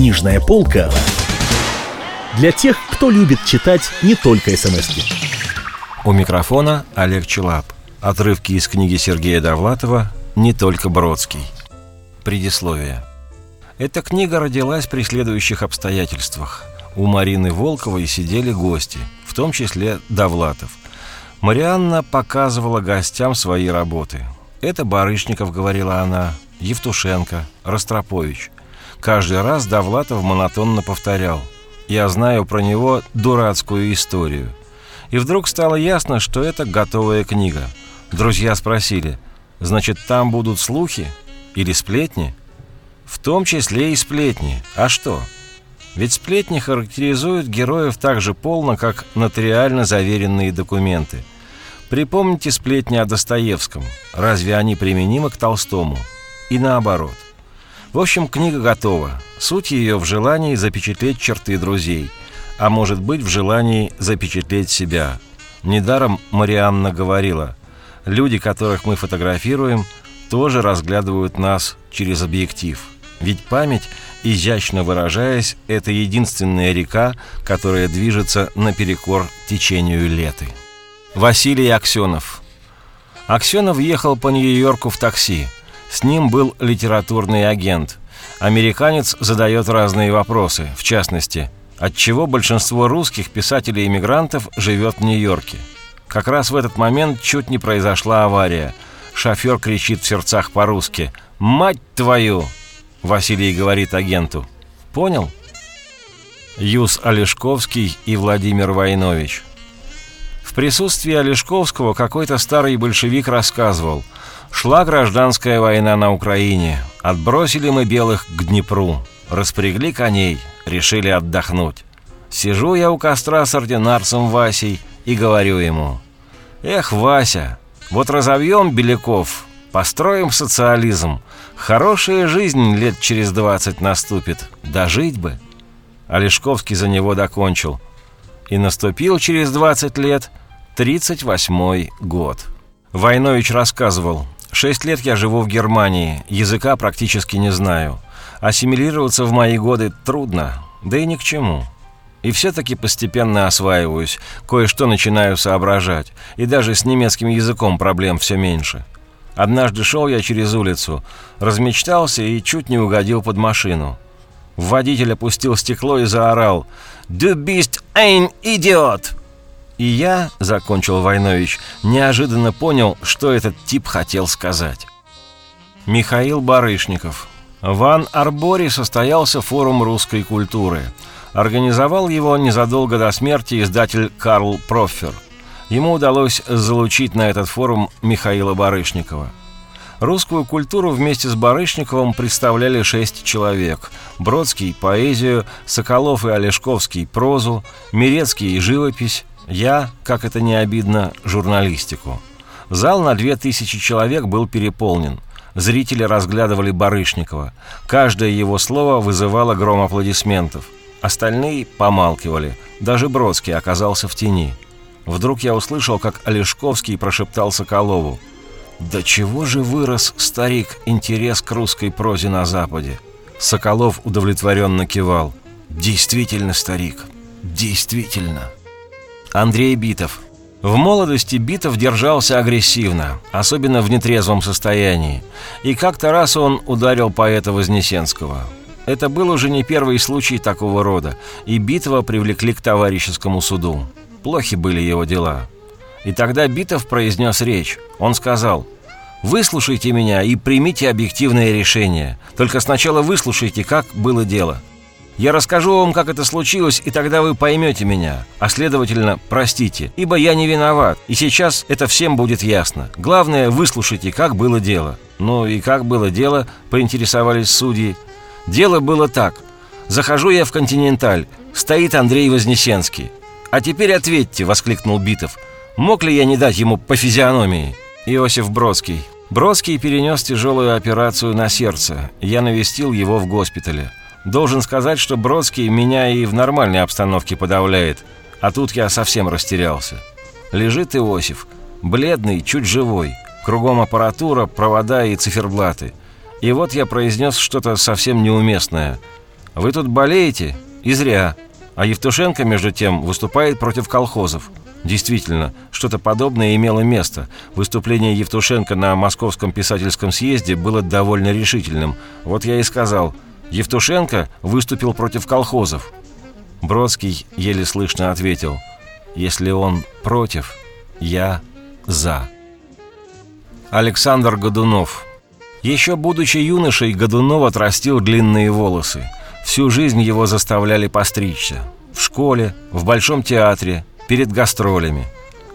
Книжная полка для тех, кто любит читать не только смс -ки. У микрофона Олег Челап. Отрывки из книги Сергея Довлатова «Не только Бродский». Предисловие. Эта книга родилась при следующих обстоятельствах. У Марины Волковой сидели гости, в том числе Довлатов. Марианна показывала гостям свои работы. «Это Барышников», — говорила она, — «Евтушенко, Ростропович». Каждый раз Довлатов монотонно повторял «Я знаю про него дурацкую историю». И вдруг стало ясно, что это готовая книга. Друзья спросили «Значит, там будут слухи? Или сплетни?» В том числе и сплетни. А что? Ведь сплетни характеризуют героев так же полно, как нотариально заверенные документы. Припомните сплетни о Достоевском. Разве они применимы к Толстому? И наоборот – в общем, книга готова. Суть ее в желании запечатлеть черты друзей, а может быть в желании запечатлеть себя. Недаром Марианна говорила, люди, которых мы фотографируем, тоже разглядывают нас через объектив. Ведь память, изящно выражаясь, это единственная река, которая движется наперекор течению леты. Василий Аксенов Аксенов ехал по Нью-Йорку в такси – с ним был литературный агент. Американец задает разные вопросы, в частности, отчего большинство русских писателей-иммигрантов живет в Нью-Йорке. Как раз в этот момент чуть не произошла авария. Шофер кричит в сердцах по-русски «Мать твою!» Василий говорит агенту. «Понял?» Юс Олешковский и Владимир Войнович. В присутствии Олешковского какой-то старый большевик рассказывал – Шла гражданская война на Украине. Отбросили мы белых к Днепру. Распрягли коней, решили отдохнуть. Сижу я у костра с ординарцем Васей и говорю ему. «Эх, Вася, вот разовьем Беляков, построим социализм. Хорошая жизнь лет через двадцать наступит. Дожить бы». Олешковский за него докончил. И наступил через двадцать лет тридцать восьмой год. Войнович рассказывал, Шесть лет я живу в Германии, языка практически не знаю. Ассимилироваться в мои годы трудно, да и ни к чему. И все-таки постепенно осваиваюсь, кое-что начинаю соображать, и даже с немецким языком проблем все меньше. Однажды шел я через улицу, размечтался и чуть не угодил под машину. Водитель опустил стекло и заорал «Du bist ein Idiot!» И я, — закончил Войнович, — неожиданно понял, что этот тип хотел сказать. Михаил Барышников. В Ан-Арборе состоялся форум русской культуры. Организовал его незадолго до смерти издатель Карл Проффер. Ему удалось залучить на этот форум Михаила Барышникова. Русскую культуру вместе с Барышниковым представляли шесть человек. Бродский – поэзию, Соколов и Олешковский – прозу, Мирецкий – живопись, я, как это не обидно, журналистику. Зал на две тысячи человек был переполнен. Зрители разглядывали Барышникова. Каждое его слово вызывало гром аплодисментов. Остальные помалкивали. Даже Бродский оказался в тени. Вдруг я услышал, как Олешковский прошептал Соколову. «Да чего же вырос, старик, интерес к русской прозе на Западе?» Соколов удовлетворенно кивал. «Действительно, старик, действительно». Андрей Битов. В молодости Битов держался агрессивно, особенно в нетрезвом состоянии. И как-то раз он ударил поэта Вознесенского. Это был уже не первый случай такого рода, и Битова привлекли к товарищескому суду. Плохи были его дела. И тогда Битов произнес речь. Он сказал «Выслушайте меня и примите объективное решение. Только сначала выслушайте, как было дело». Я расскажу вам, как это случилось, и тогда вы поймете меня. А следовательно, простите, ибо я не виноват, и сейчас это всем будет ясно. Главное, выслушайте, как было дело. Ну и как было дело, поинтересовались судьи. Дело было так. Захожу я в «Континенталь». Стоит Андрей Вознесенский. «А теперь ответьте», — воскликнул Битов. «Мог ли я не дать ему по физиономии?» Иосиф Бродский. Бродский перенес тяжелую операцию на сердце. Я навестил его в госпитале. Должен сказать, что Бродский меня и в нормальной обстановке подавляет, а тут я совсем растерялся. Лежит Иосиф, бледный, чуть живой, кругом аппаратура, провода и циферблаты. И вот я произнес что-то совсем неуместное. Вы тут болеете? И зря. А Евтушенко, между тем, выступает против колхозов. Действительно, что-то подобное имело место. Выступление Евтушенко на Московском писательском съезде было довольно решительным. Вот я и сказал, Евтушенко выступил против колхозов. Бродский еле слышно ответил, если он против, я за. Александр Годунов Еще будучи юношей, Годунов отрастил длинные волосы. Всю жизнь его заставляли постричься. В школе, в Большом театре, перед гастролями.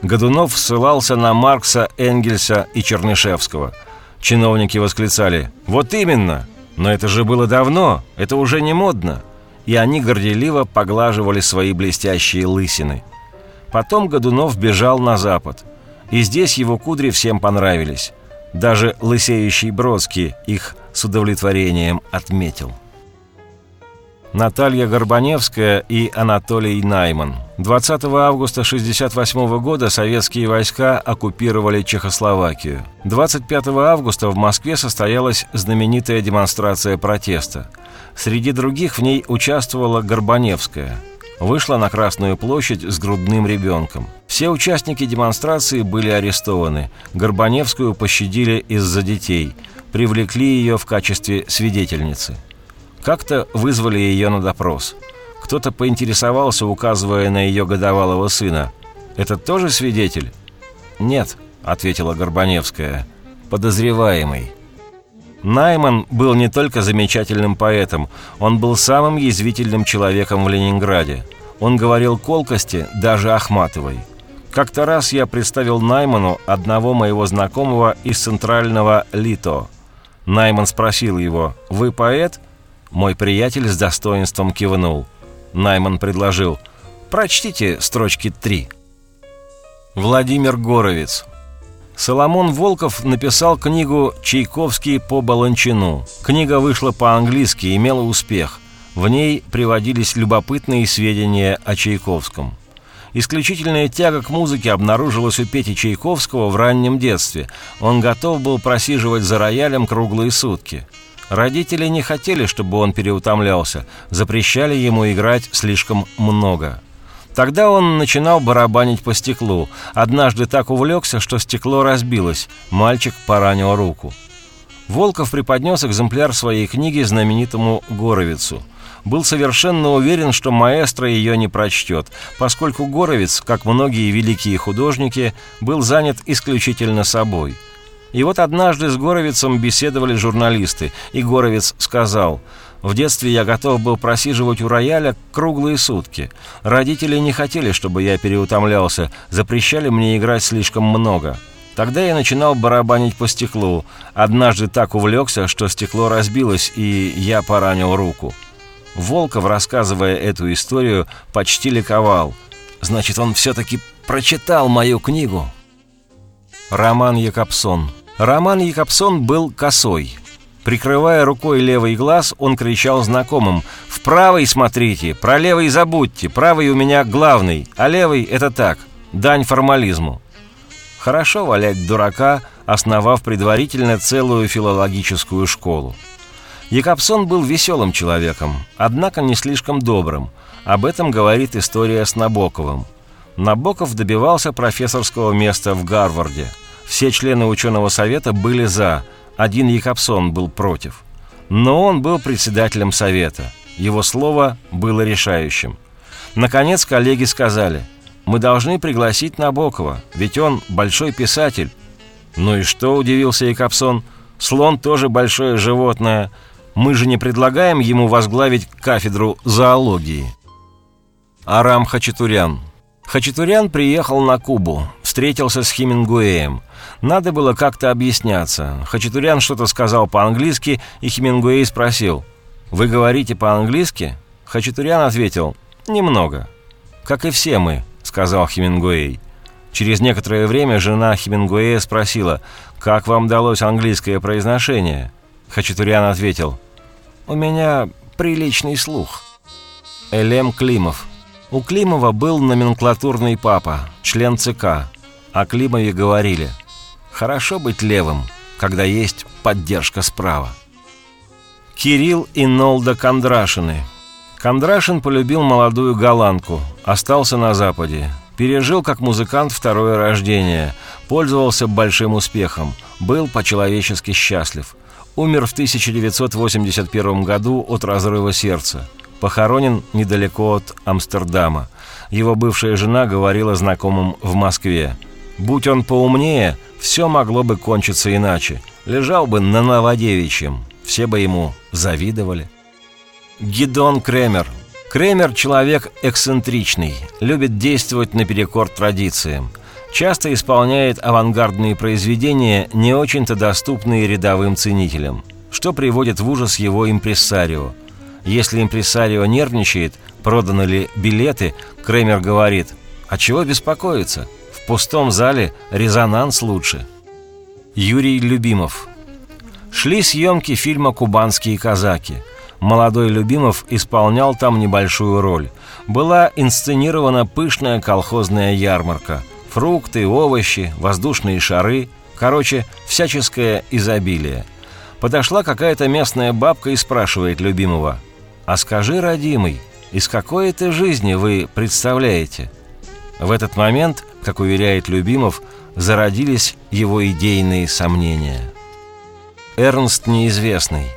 Годунов ссылался на Маркса, Энгельса и Чернышевского. Чиновники восклицали «Вот именно! Но это же было давно, это уже не модно!» И они горделиво поглаживали свои блестящие лысины. Потом Годунов бежал на запад. И здесь его кудри всем понравились. Даже лысеющий Бродский их с удовлетворением отметил. Наталья Горбаневская и Анатолий Найман. 20 августа 1968 года советские войска оккупировали Чехословакию. 25 августа в Москве состоялась знаменитая демонстрация протеста. Среди других в ней участвовала Горбаневская. Вышла на Красную площадь с грудным ребенком. Все участники демонстрации были арестованы. Горбаневскую пощадили из-за детей. Привлекли ее в качестве свидетельницы. Как-то вызвали ее на допрос. Кто-то поинтересовался, указывая на ее годовалого сына. «Это тоже свидетель?» «Нет», — ответила Горбаневская. «Подозреваемый». Найман был не только замечательным поэтом, он был самым язвительным человеком в Ленинграде. Он говорил колкости даже Ахматовой. Как-то раз я представил Найману одного моего знакомого из центрального Лито. Найман спросил его «Вы поэт?» Мой приятель с достоинством кивнул. Найман предложил «Прочтите строчки три». Владимир Горовец. Соломон Волков написал книгу «Чайковский по Баланчину». Книга вышла по-английски и имела успех. В ней приводились любопытные сведения о Чайковском. Исключительная тяга к музыке обнаружилась у Пети Чайковского в раннем детстве. Он готов был просиживать за роялем круглые сутки – Родители не хотели, чтобы он переутомлялся, запрещали ему играть слишком много. Тогда он начинал барабанить по стеклу. Однажды так увлекся, что стекло разбилось. Мальчик поранил руку. Волков преподнес экземпляр своей книги знаменитому Горовицу. Был совершенно уверен, что маэстро ее не прочтет, поскольку Горовец, как многие великие художники, был занят исключительно собой – и вот однажды с Горовицем беседовали журналисты, и Горовец сказал, «В детстве я готов был просиживать у рояля круглые сутки. Родители не хотели, чтобы я переутомлялся, запрещали мне играть слишком много». Тогда я начинал барабанить по стеклу. Однажды так увлекся, что стекло разбилось, и я поранил руку. Волков, рассказывая эту историю, почти ликовал. Значит, он все-таки прочитал мою книгу. Роман Якобсон Роман Якобсон был косой. Прикрывая рукой левый глаз, он кричал знакомым «В правый смотрите, про левый забудьте, правый у меня главный, а левый — это так, дань формализму». Хорошо валять дурака, основав предварительно целую филологическую школу. Якобсон был веселым человеком, однако не слишком добрым. Об этом говорит история с Набоковым. Набоков добивался профессорского места в Гарварде – все члены ученого совета были «за», один Якобсон был против. Но он был председателем совета. Его слово было решающим. Наконец коллеги сказали, «Мы должны пригласить Набокова, ведь он большой писатель». «Ну и что?» – удивился Якобсон. «Слон тоже большое животное. Мы же не предлагаем ему возглавить кафедру зоологии». Арам Хачатурян Хачатурян приехал на Кубу, встретился с Хемингуэем. Надо было как-то объясняться. Хачатурян что-то сказал по-английски, и Хемингуэй спросил, «Вы говорите по-английски?» Хачатурян ответил, «Немного». «Как и все мы», — сказал Хемингуэй. Через некоторое время жена Хемингуэя спросила, «Как вам далось английское произношение?» Хачатурян ответил, «У меня приличный слух». Элем Климов – у Климова был номенклатурный папа, член ЦК. О Климове говорили «Хорошо быть левым, когда есть поддержка справа». Кирилл и Нолда Кондрашины. Кондрашин полюбил молодую голландку, остался на Западе. Пережил как музыкант второе рождение, пользовался большим успехом, был по-человечески счастлив. Умер в 1981 году от разрыва сердца. Похоронен недалеко от Амстердама. Его бывшая жена говорила знакомым в Москве. «Будь он поумнее, все могло бы кончиться иначе. Лежал бы на Новодевичьем, все бы ему завидовали». Гидон Кремер. Кремер – человек эксцентричный, любит действовать наперекор традициям. Часто исполняет авангардные произведения, не очень-то доступные рядовым ценителям, что приводит в ужас его импрессарио. Если импрессарио нервничает, проданы ли билеты, Кремер говорит «А чего беспокоиться? В пустом зале резонанс лучше». Юрий Любимов. Шли съемки фильма «Кубанские казаки». Молодой Любимов исполнял там небольшую роль. Была инсценирована пышная колхозная ярмарка. Фрукты, овощи, воздушные шары. Короче, всяческое изобилие. Подошла какая-то местная бабка и спрашивает Любимова. «А скажи, родимый, из какой это жизни вы представляете?» В этот момент, как уверяет Любимов, зародились его идейные сомнения. Эрнст неизвестный –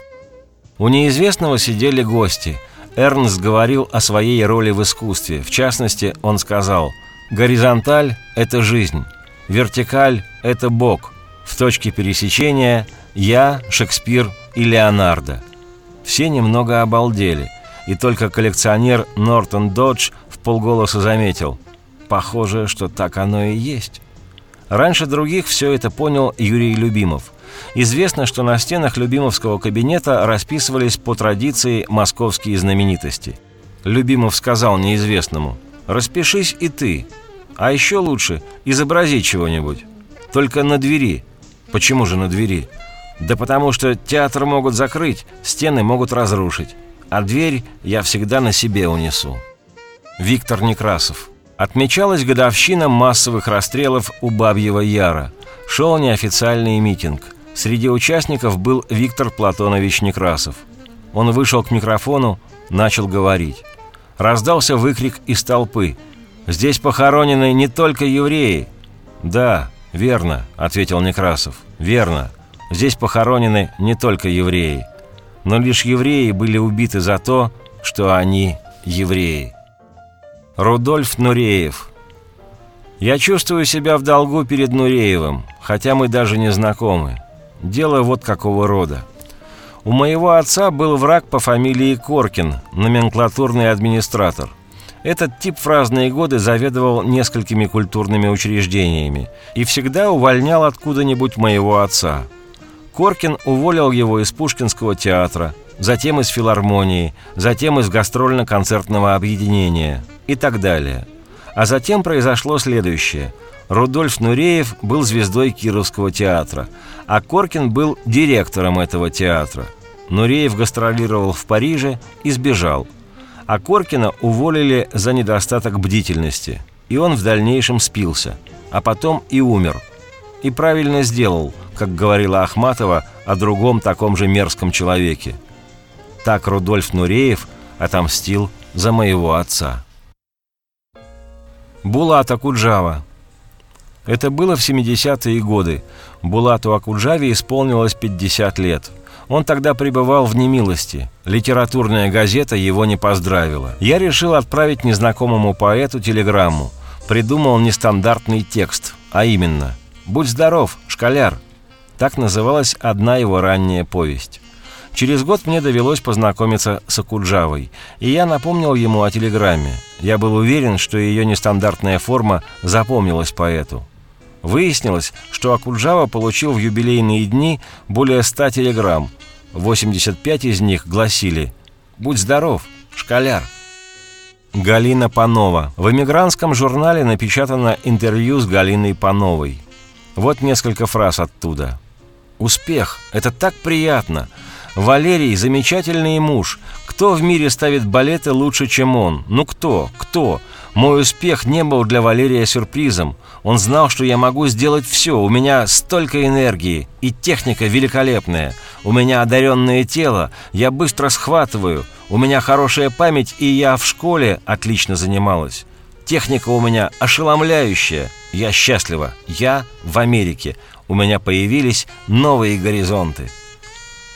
у неизвестного сидели гости. Эрнст говорил о своей роли в искусстве. В частности, он сказал «Горизонталь – это жизнь, вертикаль – это Бог, в точке пересечения – я, Шекспир и Леонардо». Все немного обалдели, и только коллекционер Нортон Додж в полголоса заметил «Похоже, что так оно и есть». Раньше других все это понял Юрий Любимов – Известно, что на стенах Любимовского кабинета расписывались по традиции московские знаменитости. Любимов сказал неизвестному «Распишись и ты, а еще лучше изобрази чего-нибудь. Только на двери». «Почему же на двери?» «Да потому что театр могут закрыть, стены могут разрушить, а дверь я всегда на себе унесу». Виктор Некрасов. Отмечалась годовщина массовых расстрелов у Бабьего Яра. Шел неофициальный митинг – Среди участников был Виктор Платонович Некрасов. Он вышел к микрофону, начал говорить. Раздался выкрик из толпы. «Здесь похоронены не только евреи!» «Да, верно», — ответил Некрасов. «Верно. Здесь похоронены не только евреи. Но лишь евреи были убиты за то, что они евреи». Рудольф Нуреев «Я чувствую себя в долгу перед Нуреевым, хотя мы даже не знакомы. Дело вот какого рода. У моего отца был враг по фамилии Коркин, номенклатурный администратор. Этот тип в разные годы заведовал несколькими культурными учреждениями и всегда увольнял откуда-нибудь моего отца. Коркин уволил его из Пушкинского театра, затем из филармонии, затем из гастрольно-концертного объединения и так далее. А затем произошло следующее – Рудольф Нуреев был звездой Кировского театра, а Коркин был директором этого театра. Нуреев гастролировал в Париже и сбежал. А Коркина уволили за недостаток бдительности, и он в дальнейшем спился, а потом и умер. И правильно сделал, как говорила Ахматова о другом таком же мерзком человеке. Так Рудольф Нуреев отомстил за моего отца. Булата Куджава это было в 70-е годы. Булату Акуджаве исполнилось 50 лет. Он тогда пребывал в немилости. Литературная газета его не поздравила. Я решил отправить незнакомому поэту телеграмму. Придумал нестандартный текст, а именно «Будь здоров, школяр». Так называлась одна его ранняя повесть. Через год мне довелось познакомиться с Акуджавой, и я напомнил ему о телеграмме. Я был уверен, что ее нестандартная форма запомнилась поэту. Выяснилось, что Акуджава получил в юбилейные дни более 100 телеграмм. 85 из них гласили «Будь здоров, школяр». Галина Панова. В эмигрантском журнале напечатано интервью с Галиной Пановой. Вот несколько фраз оттуда. «Успех! Это так приятно! Валерий – замечательный муж. Кто в мире ставит балеты лучше, чем он? Ну кто? Кто? Мой успех не был для Валерия сюрпризом. Он знал, что я могу сделать все. У меня столько энергии, и техника великолепная. У меня одаренное тело, я быстро схватываю. У меня хорошая память, и я в школе отлично занималась. Техника у меня ошеломляющая. Я счастлива. Я в Америке. У меня появились новые горизонты.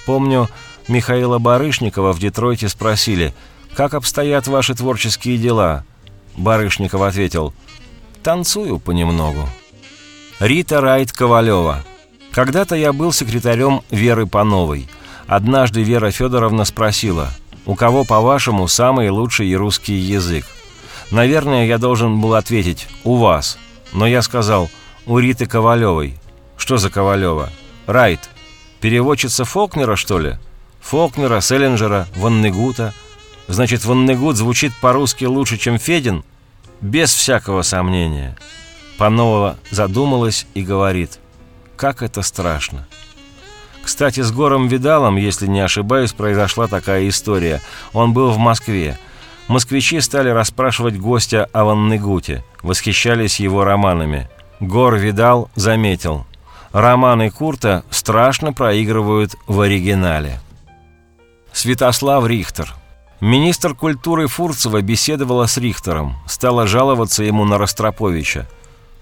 Помню, Михаила Барышникова в Детройте спросили, «Как обстоят ваши творческие дела?» Барышников ответил, «Танцую понемногу». Рита Райт Ковалева. Когда-то я был секретарем Веры Пановой. Однажды Вера Федоровна спросила, «У кого, по-вашему, самый лучший русский язык?» Наверное, я должен был ответить «У вас». Но я сказал «У Риты Ковалевой». «Что за Ковалева?» «Райт. Переводчица Фолкнера, что ли?» Фолкнера, Селлинджера, Ваннегута. Значит, Ваннегут звучит по-русски лучше, чем Федин? Без всякого сомнения. Панова задумалась и говорит, как это страшно. Кстати, с Гором Видалом, если не ошибаюсь, произошла такая история. Он был в Москве. Москвичи стали расспрашивать гостя о Ваннегуте, восхищались его романами. Гор Видал заметил, романы Курта страшно проигрывают в оригинале. Святослав Рихтер. Министр культуры Фурцева беседовала с Рихтером, стала жаловаться ему на Ростроповича.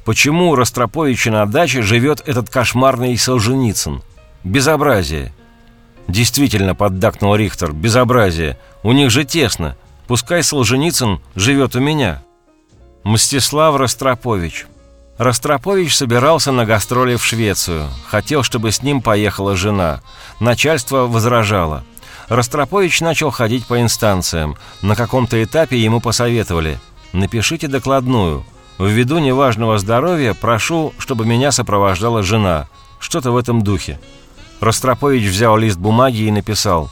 Почему у Ростроповича на даче живет этот кошмарный Солженицын? Безобразие. Действительно, поддакнул Рихтер, безобразие. У них же тесно. Пускай Солженицын живет у меня. Мстислав Ростропович. Ростропович собирался на гастроли в Швецию. Хотел, чтобы с ним поехала жена. Начальство возражало. Ростропович начал ходить по инстанциям. На каком-то этапе ему посоветовали «Напишите докладную. Ввиду неважного здоровья прошу, чтобы меня сопровождала жена». Что-то в этом духе. Ростропович взял лист бумаги и написал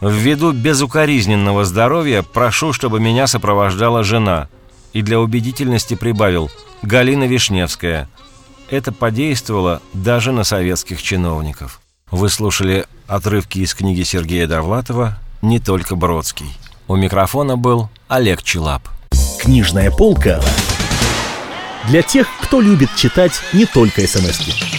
«Ввиду безукоризненного здоровья прошу, чтобы меня сопровождала жена». И для убедительности прибавил «Галина Вишневская». Это подействовало даже на советских чиновников. Вы слушали отрывки из книги Сергея Довлатова «Не только Бродский». У микрофона был Олег Челап. Книжная полка для тех, кто любит читать не только смс -ки.